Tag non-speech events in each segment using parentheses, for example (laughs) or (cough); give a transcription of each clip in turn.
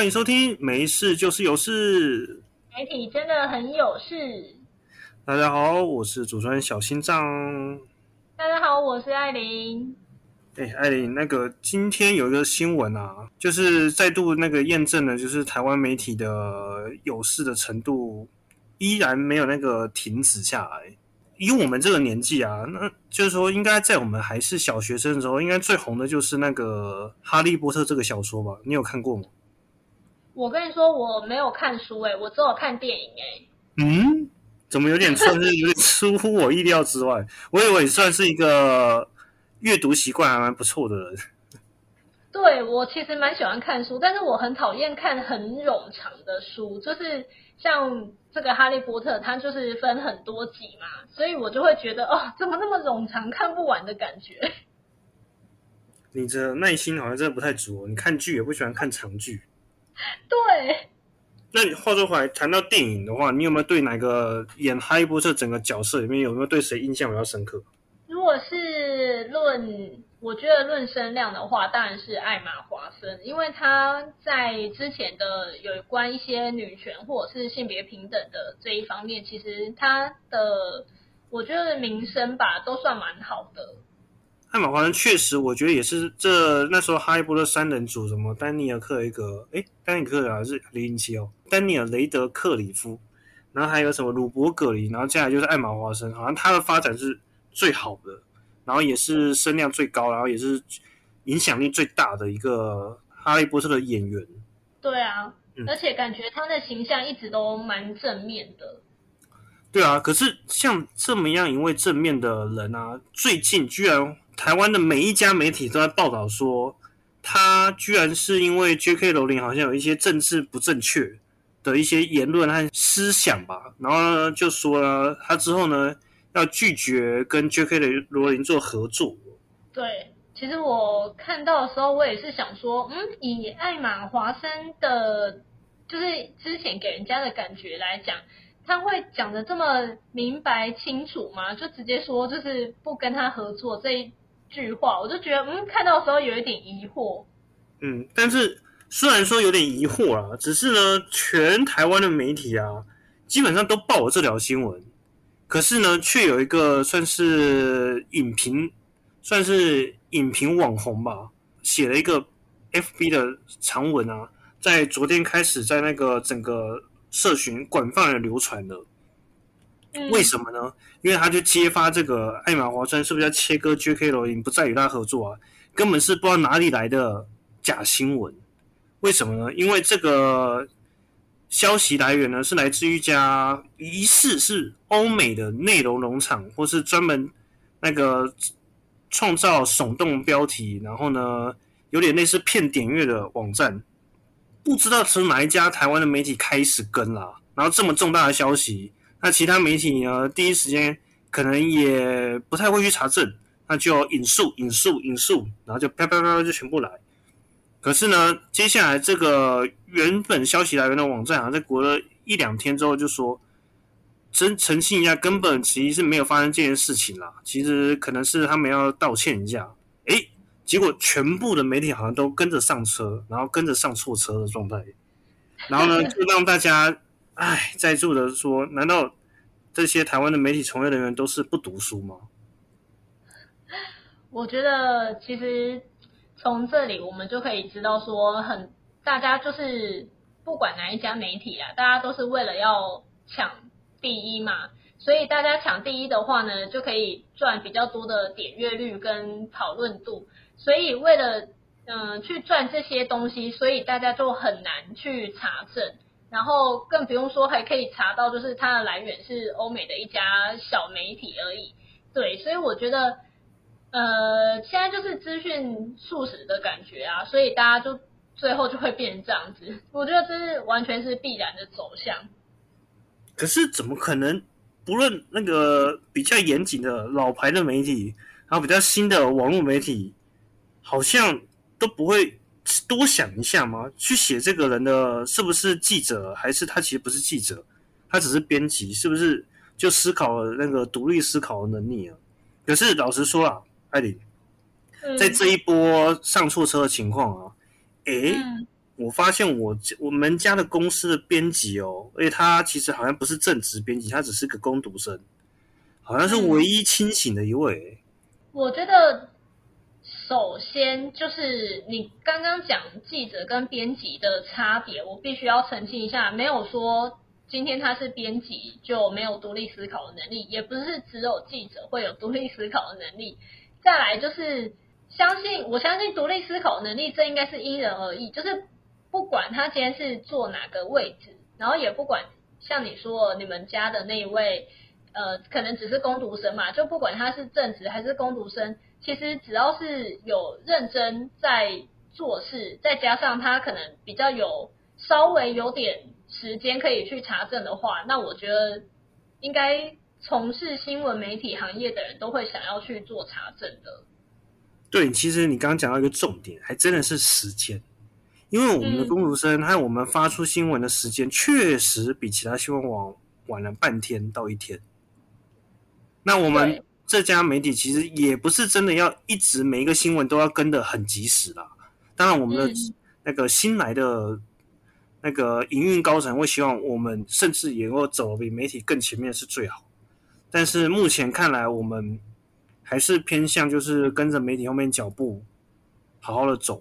欢迎收听，没事就是有事。媒体真的很有事。大家好，我是主持人小心脏。大家好，我是艾琳。哎，艾琳，那个今天有一个新闻啊，就是再度那个验证了，就是台湾媒体的有事的程度依然没有那个停止下来。以我们这个年纪啊，那就是说，应该在我们还是小学生的时候，应该最红的就是那个《哈利波特》这个小说吧？你有看过吗？我跟你说，我没有看书诶，我只有看电影诶。嗯，怎么有点算是有点 (laughs) 出乎我意料之外？我以为算是一个阅读习惯还蛮不错的人。对我其实蛮喜欢看书，但是我很讨厌看很冗长的书，就是像这个《哈利波特》，它就是分很多集嘛，所以我就会觉得哦，怎么那么冗长，看不完的感觉。(laughs) 你的耐心好像真的不太足，你看剧也不喜欢看长剧。(laughs) 对。那你话说回来，谈到电影的话，你有没有对哪个演哈利波特整个角色里面有没有对谁印象比较深刻？如果是论，我觉得论声量的话，当然是艾玛华森，因为他在之前的有关一些女权或者是性别平等的这一方面，其实他的我觉得名声吧都算蛮好的。艾玛华森确实，我觉得也是这那时候哈利波特三人组，什么丹尼尔克雷格，哎，丹尼尔克还是零零七哦，丹尼尔雷德克里夫，然后还有什么鲁伯格林，然后接下来就是艾玛华森，好像他的发展是最好的，然后也是声量最高，然后也是影响力最大的一个哈利波特的演员。对啊，而且感觉他的形象一直都蛮正面的。对啊，可是像这么样一位正面的人啊，最近居然。台湾的每一家媒体都在报道说，他居然是因为 J.K. 罗琳好像有一些政治不正确的一些言论和思想吧，然后呢就说了他之后呢要拒绝跟 J.K. 的罗琳做合作。对，其实我看到的时候，我也是想说，嗯，以艾玛华森的，就是之前给人家的感觉来讲。他会讲的这么明白清楚吗？就直接说就是不跟他合作这一句话，我就觉得嗯，看到的时候有一点疑惑。嗯，但是虽然说有点疑惑啊，只是呢，全台湾的媒体啊，基本上都报了这条新闻，可是呢，却有一个算是影评，算是影评网红吧，写了一个 FB 的长文啊，在昨天开始在那个整个。社群广泛的流传了，为什么呢？因为他就揭发这个艾玛华森是不是要切割 J.K. 罗琳，不再与他合作啊？根本是不知道哪里来的假新闻。为什么呢？因为这个消息来源呢是来自一家疑似是欧美的内容农场，或是专门那个创造耸动标题，然后呢有点类似骗点阅的网站。不知道从哪一家台湾的媒体开始跟啦，然后这么重大的消息，那其他媒体呢？第一时间可能也不太会去查证，那就引述、引述、引述，然后就啪啪啪就全部来。可是呢，接下来这个原本消息来源的网站啊，在过了一两天之后，就说真澄清一下，根本其实是没有发生这件事情啦。其实可能是他们要道歉一下。诶，结果全部的媒体好像都跟着上车，然后跟着上错车的状态，然后呢，(laughs) 就让大家唉在座的说：难道这些台湾的媒体从业人员都是不读书吗？(laughs) 我觉得其实从这里我们就可以知道，说很大家就是不管哪一家媒体啊，大家都是为了要抢第一嘛，所以大家抢第一的话呢，就可以赚比较多的点阅率跟讨论度。所以为了嗯去赚这些东西，所以大家就很难去查证，然后更不用说还可以查到，就是它的来源是欧美的一家小媒体而已。对，所以我觉得呃现在就是资讯速食的感觉啊，所以大家就最后就会变成这样子。(laughs) 我觉得这是完全是必然的走向。可是怎么可能？不论那个比较严谨的老牌的媒体，然后比较新的网络媒体。好像都不会多想一下吗？去写这个人的是不是记者，还是他其实不是记者，他只是编辑，是不是就思考了那个独立思考的能力啊？可是老实说啊，艾琳，在这一波上错车的情况啊，诶，我发现我我们家的公司的编辑哦，而且他其实好像不是正职编辑，他只是个工读生，好像是唯一清醒的一位。我觉得，首先就是你刚刚讲记者跟编辑的差别，我必须要澄清一下，没有说今天他是编辑就没有独立思考的能力，也不是只有记者会有独立思考的能力。再来就是相信，我相信独立思考能力，这应该是因人而异，就是。不管他今天是坐哪个位置，然后也不管像你说你们家的那一位，呃，可能只是攻读生嘛，就不管他是正职还是攻读生，其实只要是有认真在做事，再加上他可能比较有稍微有点时间可以去查证的话，那我觉得应该从事新闻媒体行业的人都会想要去做查证的。对，其实你刚刚讲到一个重点，还真的是时间。因为我们的公读生还有我们发出新闻的时间，确实比其他新闻网晚了半天到一天。那我们这家媒体其实也不是真的要一直每一个新闻都要跟的很及时啦。当然，我们的那个新来的那个营运高层会希望我们甚至也能够走比媒体更前面是最好。但是目前看来，我们还是偏向就是跟着媒体后面脚步，好好的走。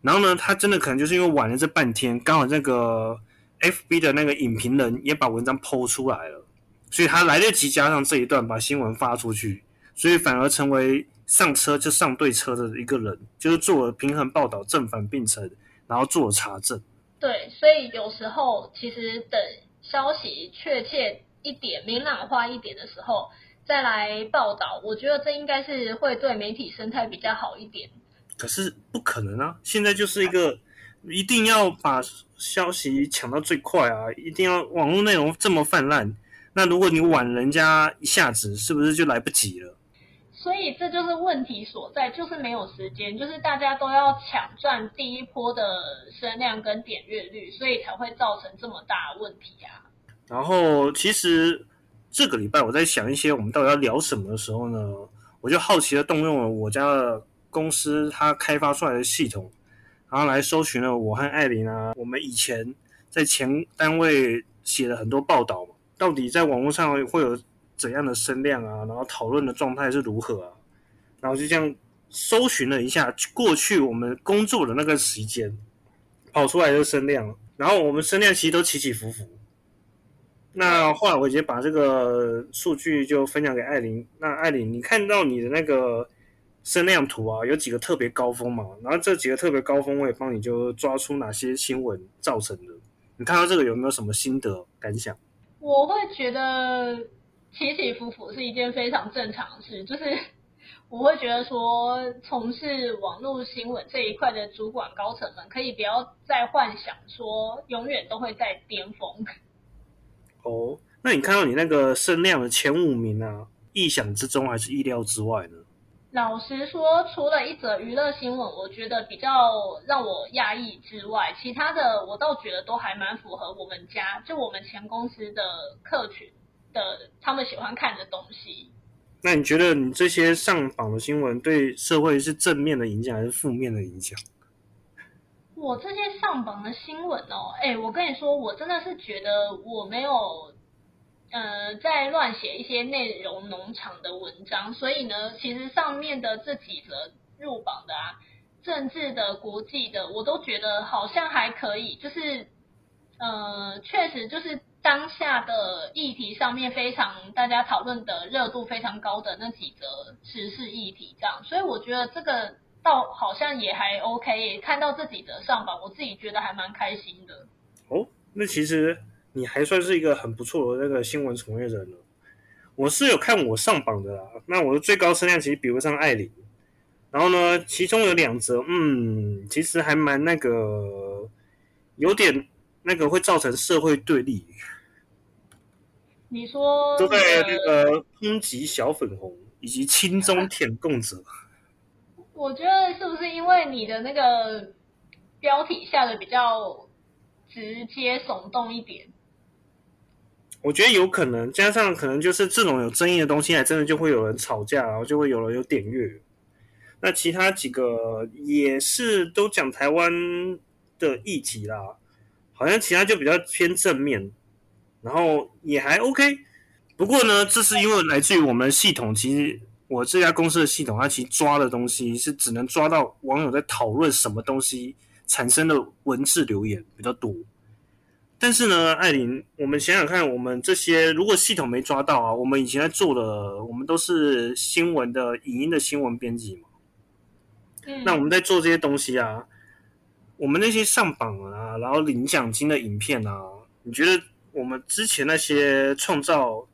然后呢，他真的可能就是因为晚了这半天，刚好那个 F B 的那个影评人也把文章剖出来了，所以他来得及加上这一段把新闻发出去，所以反而成为上车就上对车的一个人，就是做了平衡报道，正反并陈，然后做了查证。对，所以有时候其实等消息确切一点、明朗化一点的时候再来报道，我觉得这应该是会对媒体生态比较好一点。可是不可能啊！现在就是一个一定要把消息抢到最快啊！一定要网络内容这么泛滥，那如果你晚人家一下子，是不是就来不及了？所以这就是问题所在，就是没有时间，就是大家都要抢赚第一波的声量跟点阅率，所以才会造成这么大问题啊！然后其实这个礼拜我在想一些我们到底要聊什么的时候呢，我就好奇的动用了我家的。公司它开发出来的系统，然后来搜寻了我和艾琳啊，我们以前在前单位写了很多报道，到底在网络上会有怎样的声量啊？然后讨论的状态是如何啊？然后就这样搜寻了一下过去我们工作的那个时间跑出来的声量，然后我们声量其实都起起伏伏。那后来我直接把这个数据就分享给艾琳。那艾琳，你看到你的那个？声量图啊，有几个特别高峰嘛？然后这几个特别高峰，我也帮你就抓出哪些新闻造成的。你看到这个有没有什么心得感想？我会觉得起起伏伏是一件非常正常的事，就是我会觉得说，从事网络新闻这一块的主管高层们，可以不要再幻想说永远都会在巅峰。(laughs) 哦，那你看到你那个声量的前五名啊，意想之中还是意料之外呢？老实说，除了一则娱乐新闻，我觉得比较让我讶异之外，其他的我倒觉得都还蛮符合我们家就我们前公司的客群的他们喜欢看的东西。那你觉得你这些上榜的新闻对社会是正面的影响还是负面的影响？我这些上榜的新闻哦，哎，我跟你说，我真的是觉得我没有。呃，在乱写一些内容农场的文章，所以呢，其实上面的这几则入榜的啊，政治的、国际的，我都觉得好像还可以，就是呃，确实就是当下的议题上面非常大家讨论的热度非常高的那几则时事议题这样，所以我觉得这个倒好像也还 OK，看到这几则上榜，我自己觉得还蛮开心的。哦，那其实。你还算是一个很不错的那个新闻从业人了。我是有看我上榜的啦，那我的最高声量其实比不上艾琳。然后呢，其中有两则，嗯，其实还蛮那个，有点那个会造成社会对立。你说都在那个抨击小粉红以及亲中舔共者。我觉得是不是因为你的那个标题下的比较直接耸动一点？我觉得有可能，加上可能就是这种有争议的东西，还真的就会有人吵架，然后就会有人有点阅。那其他几个也是都讲台湾的议题啦，好像其他就比较偏正面，然后也还 OK。不过呢，这是因为来自于我们系统，其实我这家公司的系统，它其实抓的东西是只能抓到网友在讨论什么东西产生的文字留言比较多。但是呢，艾琳，我们想想看，我们这些如果系统没抓到啊，我们以前在做的，我们都是新闻的影音的新闻编辑嘛。嗯，那我们在做这些东西啊，我们那些上榜啊，然后领奖金的影片啊，你觉得我们之前那些创造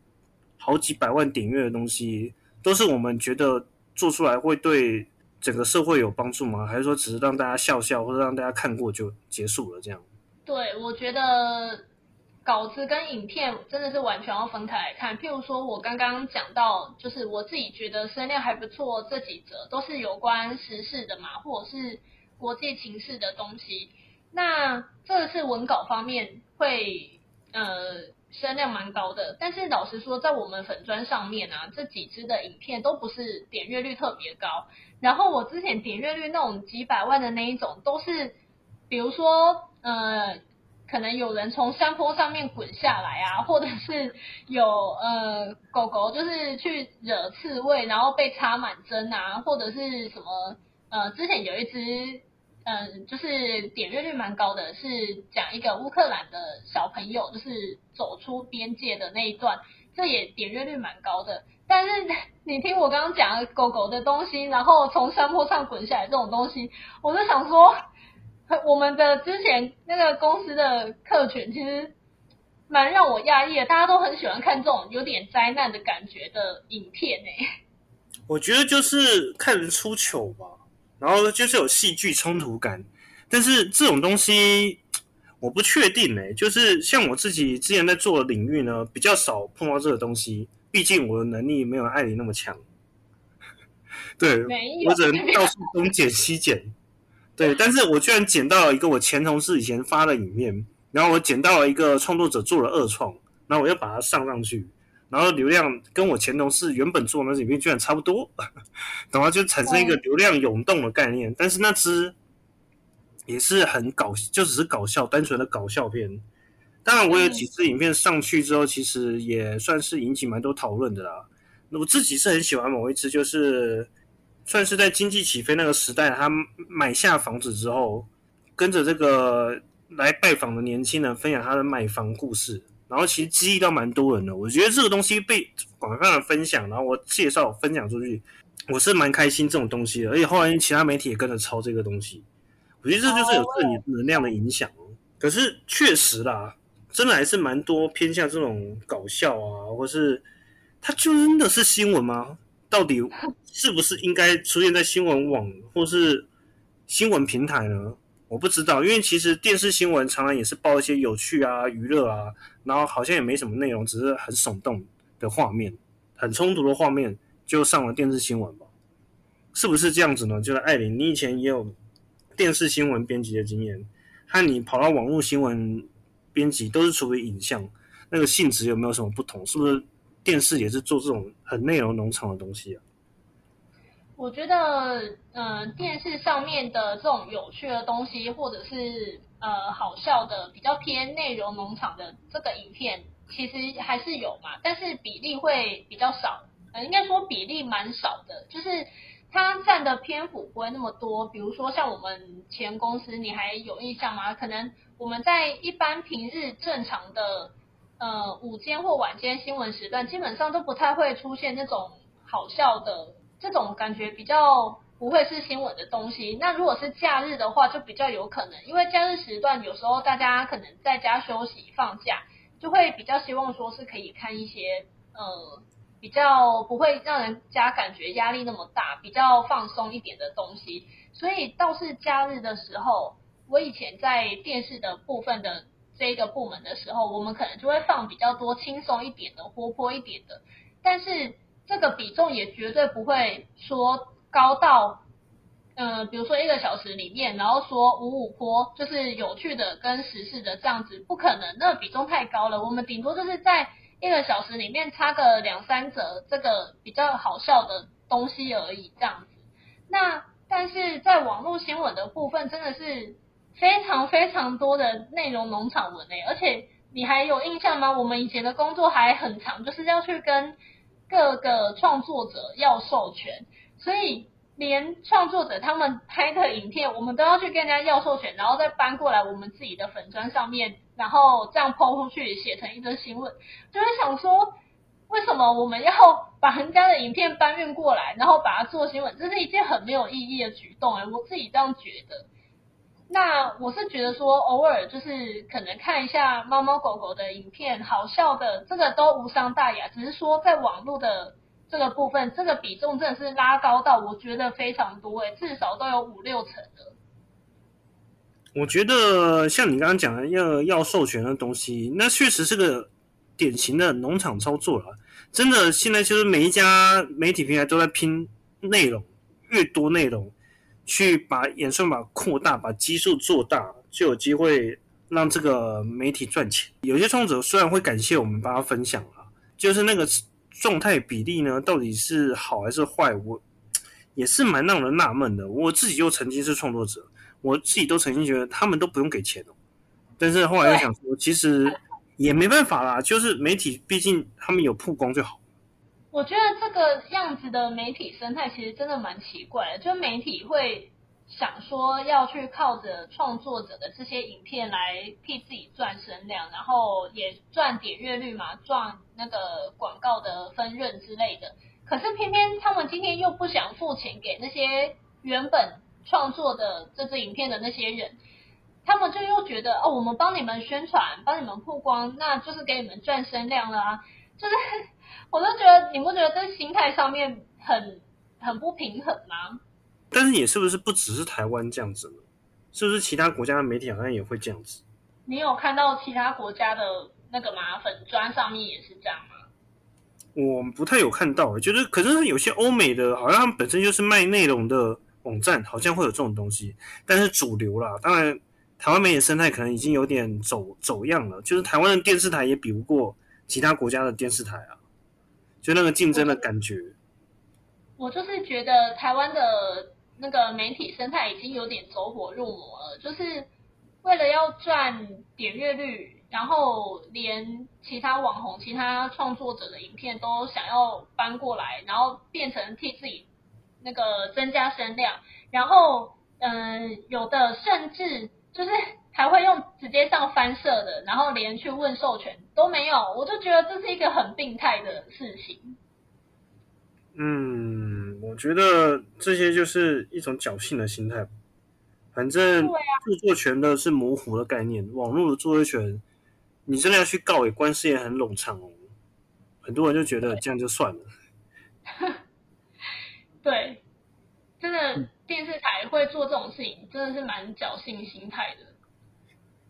好几百万点阅的东西，都是我们觉得做出来会对整个社会有帮助吗？还是说只是让大家笑笑，或者让大家看过就结束了这样？对，我觉得稿子跟影片真的是完全要分开来看。譬如说，我刚刚讲到，就是我自己觉得声量还不错，这几则都是有关时事的嘛，或者是国际情势的东西。那这个是文稿方面会呃声量蛮高的，但是老实说，在我们粉砖上面啊，这几支的影片都不是点阅率特别高。然后我之前点阅率那种几百万的那一种，都是比如说。呃，可能有人从山坡上面滚下来啊，或者是有呃狗狗就是去惹刺猬，然后被插满针啊，或者是什么呃，之前有一只嗯，就是点阅率蛮高的，是讲一个乌克兰的小朋友就是走出边界的那一段，这也点阅率蛮高的。但是你听我刚刚讲狗狗的东西，然后从山坡上滚下来这种东西，我就想说。我们的之前那个公司的客群其实蛮让我压抑的，大家都很喜欢看这种有点灾难的感觉的影片呢。我觉得就是看人出糗吧，然后就是有戏剧冲突感，但是这种东西我不确定呢。就是像我自己之前在做的领域呢，比较少碰到这个东西，毕竟我的能力没有艾琳那么强。对，我只能到处东捡西捡。对，但是我居然捡到了一个我前同事以前发的影片，然后我捡到了一个创作者做了二创，然后我又把它上上去，然后流量跟我前同事原本做的那影片居然差不多，懂吗？就产生一个流量涌动的概念。但是那支也是很搞，就只是搞笑，单纯的搞笑片。当然，我有几支影片上去之后，其实也算是引起蛮多讨论的啦。那我自己是很喜欢某一支，就是。算是在经济起飞那个时代，他买下房子之后，跟着这个来拜访的年轻人分享他的买房故事，然后其实激励到蛮多人的。我觉得这个东西被广泛的分享，然后我介绍分享出去，我是蛮开心这种东西的。而且后来其他媒体也跟着抄这个东西，我觉得这就是有正能量的影响。可是确实啦，真的还是蛮多偏向这种搞笑啊，或是它真的是新闻吗？到底是不是应该出现在新闻网或是新闻平台呢？我不知道，因为其实电视新闻常常也是报一些有趣啊、娱乐啊，然后好像也没什么内容，只是很耸动的画面、很冲突的画面就上了电视新闻吧？是不是这样子呢？就是艾琳，你以前也有电视新闻编辑的经验，和你跑到网络新闻编辑都是处于影像，那个性质有没有什么不同？是不是？电视也是做这种很内容农场的东西啊。我觉得，嗯，电视上面的这种有趣的东西，或者是呃好笑的、比较偏内容农场的这个影片，其实还是有嘛，但是比例会比较少。呃，应该说比例蛮少的，就是它占的篇幅不会那么多。比如说像我们前公司，你还有印象吗？可能我们在一般平日正常的。呃，午间或晚间新闻时段基本上都不太会出现那种好笑的这种感觉，比较不会是新闻的东西。那如果是假日的话，就比较有可能，因为假日时段有时候大家可能在家休息放假，就会比较希望说是可以看一些呃比较不会让人家感觉压力那么大、比较放松一点的东西。所以倒是假日的时候，我以前在电视的部分的。这一个部门的时候，我们可能就会放比较多轻松一点的、活泼一点的，但是这个比重也绝对不会说高到，呃，比如说一个小时里面，然后说五五坡就是有趣的跟时事的这样子，不可能，那个比重太高了。我们顶多就是在一个小时里面插个两三折这个比较好笑的东西而已，这样子。那但是在网络新闻的部分，真的是。非常非常多的内容农场文诶，而且你还有印象吗？我们以前的工作还很长，就是要去跟各个创作者要授权，所以连创作者他们拍的影片，我们都要去跟人家要授权，然后再搬过来我们自己的粉砖上面，然后这样抛出去，写成一则新闻，就是想说。为什么我们要把人家的影片搬运过来，然后把它做新闻？这是一件很没有意义的举动哎，我自己这样觉得。那我是觉得说，偶尔就是可能看一下猫猫狗狗的影片，好笑的，这个都无伤大雅。只是说在网络的这个部分，这个比重真的是拉高到我觉得非常多哎，至少都有五六成的。我觉得像你刚刚讲的要要授权的东西，那确实是个典型的农场操作了。真的，现在就是每一家媒体平台都在拼内容，越多内容，去把演算法扩大，把基数做大，就有机会让这个媒体赚钱。有些创作者虽然会感谢我们帮他分享了，就是那个状态比例呢，到底是好还是坏，我也是蛮让人纳闷的。我自己就曾经是创作者，我自己都曾经觉得他们都不用给钱哦，但是后来又想说，其实。也没办法啦，就是媒体，毕竟他们有曝光就好。我觉得这个样子的媒体生态其实真的蛮奇怪的，就媒体会想说要去靠着创作者的这些影片来替自己赚声量，然后也赚点阅率嘛，赚那个广告的分润之类的。可是偏偏他们今天又不想付钱给那些原本创作的这支影片的那些人。他们就又觉得哦，我们帮你们宣传，帮你们曝光，那就是给你们赚声量了啊！就是，我都觉得，你不觉得这心态上面很很不平衡吗？但是也是不是不只是台湾这样子呢？是不是其他国家的媒体好像也会这样子？你有看到其他国家的那个吗？粉砖上面也是这样吗？我不太有看到，就是可是有些欧美的，好像他们本身就是卖内容的网站，好像会有这种东西，但是主流啦，当然。台湾媒体生态可能已经有点走走样了，就是台湾的电视台也比不过其他国家的电视台啊，就那个竞争的感觉。我就是觉得台湾的那个媒体生态已经有点走火入魔了，就是为了要赚点阅率，然后连其他网红、其他创作者的影片都想要搬过来，然后变成替自己那个增加声量，然后嗯，有的甚至。就是还会用直接上翻社的，然后连去问授权都没有，我就觉得这是一个很病态的事情。嗯，我觉得这些就是一种侥幸的心态。反正著作权的是模糊的概念，网络的著作权，你真的要去告，也官司也很冗长哦。很多人就觉得这样就算了。(laughs) 对，真的。电视台会做这种事情，真的是蛮侥幸心态的。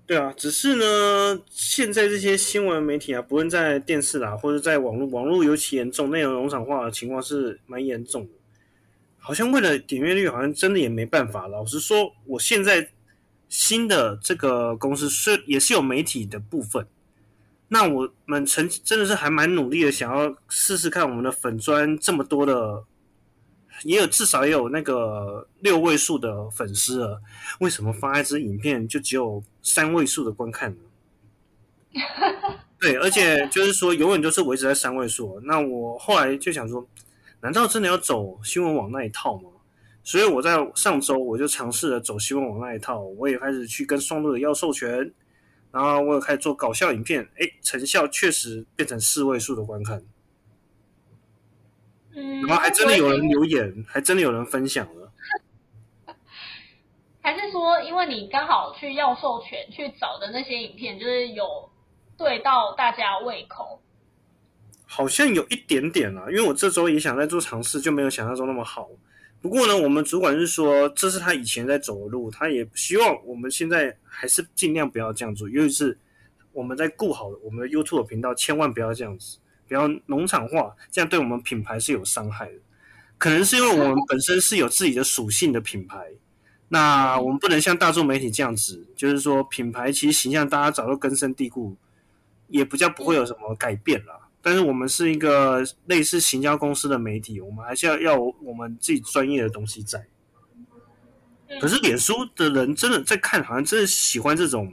对啊，只是呢，现在这些新闻媒体啊，不论在电视啦，或者在网络，网络尤其严重，内容农场化的情况是蛮严重的。好像为了点阅率，好像真的也没办法。老实说，我现在新的这个公司是也是有媒体的部分，那我们曾真的是还蛮努力的，想要试试看我们的粉砖这么多的。也有至少也有那个六位数的粉丝了，为什么发一支影片就只有三位数的观看呢？对，而且就是说永远都是维持在三位数。那我后来就想说，难道真的要走新闻网那一套吗？所以我在上周我就尝试了走新闻网那一套，我也开始去跟双路的要授权，然后我也开始做搞笑影片，哎，成效确实变成四位数的观看。然后还真的有人留言，还真的有人分享了。还是说，因为你刚好去要授权去找的那些影片，就是有对到大家胃口？好像有一点点啊，因为我这周也想在做尝试，就没有想象中那么好。不过呢，我们主管是说，这是他以前在走的路，他也希望我们现在还是尽量不要这样做，尤其是我们在顾好我们的 YouTube 频道，千万不要这样子。比较农场化，这样对我们品牌是有伤害的。可能是因为我们本身是有自己的属性的品牌，那我们不能像大众媒体这样子，就是说品牌其实形象大家早就根深蒂固，也不叫不会有什么改变啦。但是我们是一个类似行销公司的媒体，我们还是要要我们自己专业的东西在。可是脸书的人真的在看，好像真的喜欢这种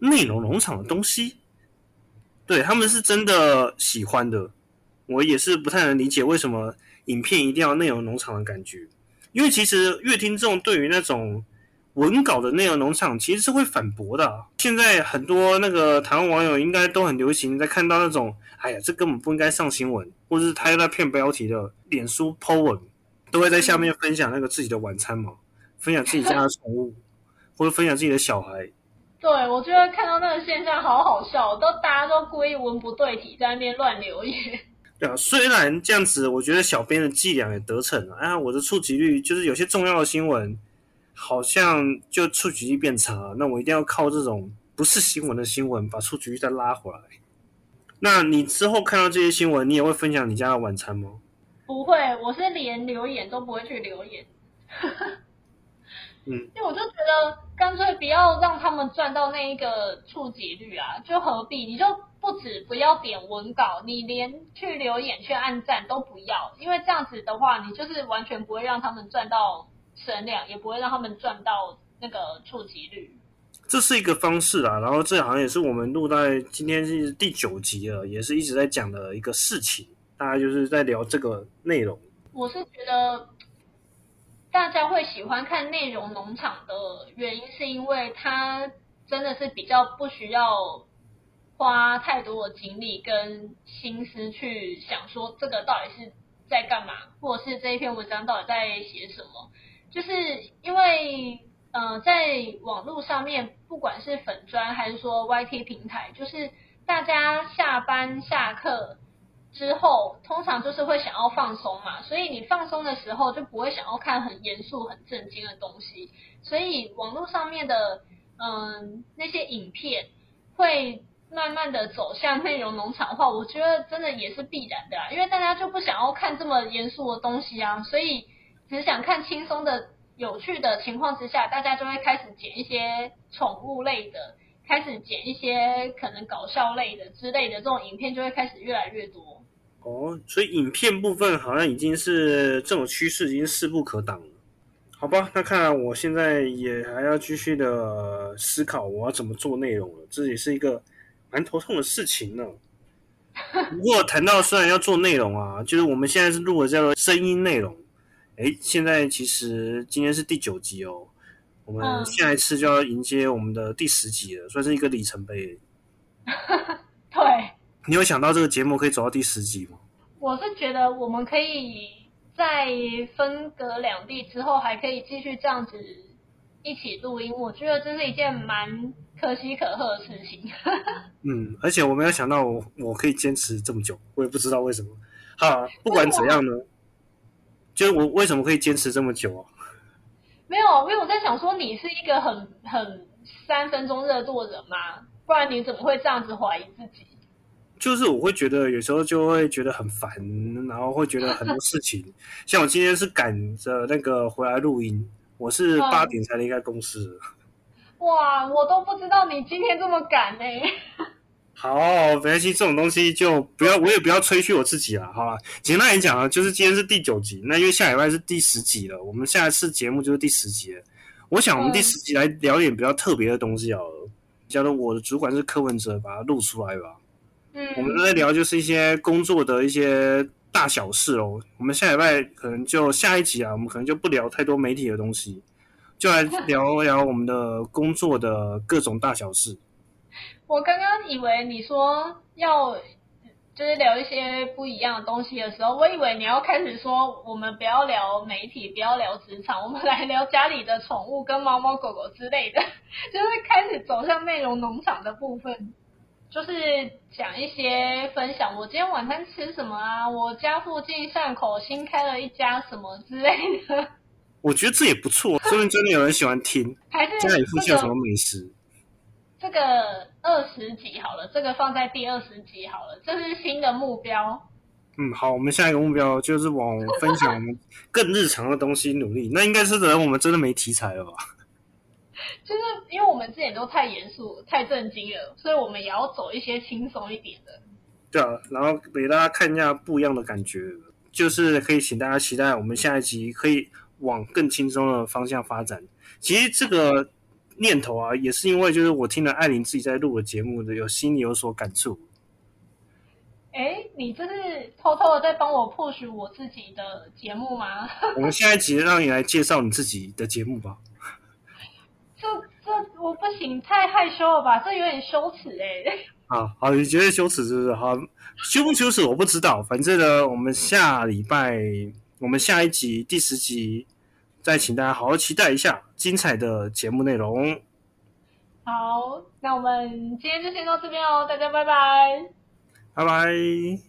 内容农场的东西，对他们是真的喜欢的。我也是不太能理解为什么影片一定要内容农场的感觉，因为其实乐听众对于那种文稿的内容农场其实是会反驳的。现在很多那个台湾网友应该都很流行，在看到那种哎呀，这根本不应该上新闻，或者是他在骗标题的脸书 po 文，都会在下面分享那个自己的晚餐嘛。分享自己家的宠物，或者分享自己的小孩。对，我觉得看到那个现象好好笑，都大家都故意文不对题在那边乱留言。对啊，虽然这样子，我觉得小编的伎俩也得逞了。啊，(laughs) 我的触及率就是有些重要的新闻，好像就触及率变差。那我一定要靠这种不是新闻的新闻，把触及率再拉回来。那你之后看到这些新闻，你也会分享你家的晚餐吗？不会，我是连留言都不会去留言。嗯，(laughs) 因为我就觉得干脆不要让他们赚到那一个触及率啊，就何必？你就不止不要点文稿，你连去留言、去按赞都不要，因为这样子的话，你就是完全不会让他们赚到声量，也不会让他们赚到那个触及率。这是一个方式啊，然后这好像也是我们录在今天是第九集了，也是一直在讲的一个事情，大家就是在聊这个内容。我是觉得。大家会喜欢看内容农场的原因，是因为它真的是比较不需要花太多的精力跟心思去想说这个到底是在干嘛，或者是这一篇文章到底在写什么。就是因为呃，在网络上面，不管是粉砖还是说 YT 平台，就是大家下班下课。之后通常就是会想要放松嘛，所以你放松的时候就不会想要看很严肃、很震惊的东西。所以网络上面的嗯那些影片会慢慢的走向内容农场化，我觉得真的也是必然的，因为大家就不想要看这么严肃的东西啊，所以只想看轻松的、有趣的情况之下，大家就会开始剪一些宠物类的，开始剪一些可能搞笑类的之类的这种影片，就会开始越来越多。哦，所以影片部分好像已经是这种趋势，已经势不可挡了。好吧，那看来我现在也还要继续的思考我要怎么做内容了，这也是一个蛮头痛的事情呢。(laughs) 不过谈到虽然要做内容啊，就是我们现在是录的叫做声音内容。哎，现在其实今天是第九集哦，我们下一次就要迎接我们的第十集了，算是一个里程碑。(laughs) 对。你有想到这个节目可以走到第十集吗？我是觉得我们可以在分隔两地之后，还可以继续这样子一起录音。我觉得这是一件蛮可喜可贺的事情。(laughs) 嗯，而且我没有想到我我可以坚持这么久，我也不知道为什么。好，不管怎样呢，就是我为什么可以坚持这么久啊？没有，因为我在想说，你是一个很很三分钟热度的人吗？不然你怎么会这样子怀疑自己？就是我会觉得有时候就会觉得很烦，然后会觉得很多事情，像我今天是赶着那个回来录音，我是八点才离开公司。(laughs) 哇，我都不知道你今天这么赶呢。好，没关系，这种东西就不要，我也不要吹嘘我自己了，好吧？简单来讲啊，就是今天是第九集，那因为下礼拜是第十集了，我们下一次节目就是第十集了。我想我们第十集来聊点比较特别的东西好了，假如我的主管是柯文哲，把它录出来吧。我们在聊就是一些工作的一些大小事哦。我们下礼拜可能就下一集啊，我们可能就不聊太多媒体的东西，就来 (laughs) 聊聊我们的工作的各种大小事。我刚刚以为你说要就是聊一些不一样的东西的时候，我以为你要开始说我们不要聊媒体，不要聊职场，我们来聊家里的宠物跟猫猫狗狗之类的，(laughs) 就是开始走向内容农场的部分。就是讲一些分享，我今天晚餐吃什么啊？我家附近巷口新开了一家什么之类的。我觉得这也不错，(laughs) 说明真的有人喜欢听。还是家里附近有什么美食？这个二十集好了，这个放在第二十集好了，这是新的目标。嗯，好，我们下一个目标就是往分享我们更日常的东西努力。那应该是等我们真的没题材了吧？就是因为我们之前都太严肃、太震惊了，所以我们也要走一些轻松一点的。对啊，然后给大家看一下不一样的感觉，就是可以请大家期待我们下一集可以往更轻松的方向发展。其实这个念头啊，也是因为就是我听了艾琳自己在录的节目的，有心里有所感触。哎，你这是偷偷的在帮我 push 我自己的节目吗？我们下一集让你来介绍你自己的节目吧。这这我不行，太害羞了吧？这有点羞耻哎。(laughs) 啊，好，你觉得羞耻是不是？好，羞不羞耻我不知道，反正呢，我们下礼拜，我们下一集第十集，再请大家好好期待一下精彩的节目内容。好，那我们今天就先到这边哦，大家拜拜。拜拜。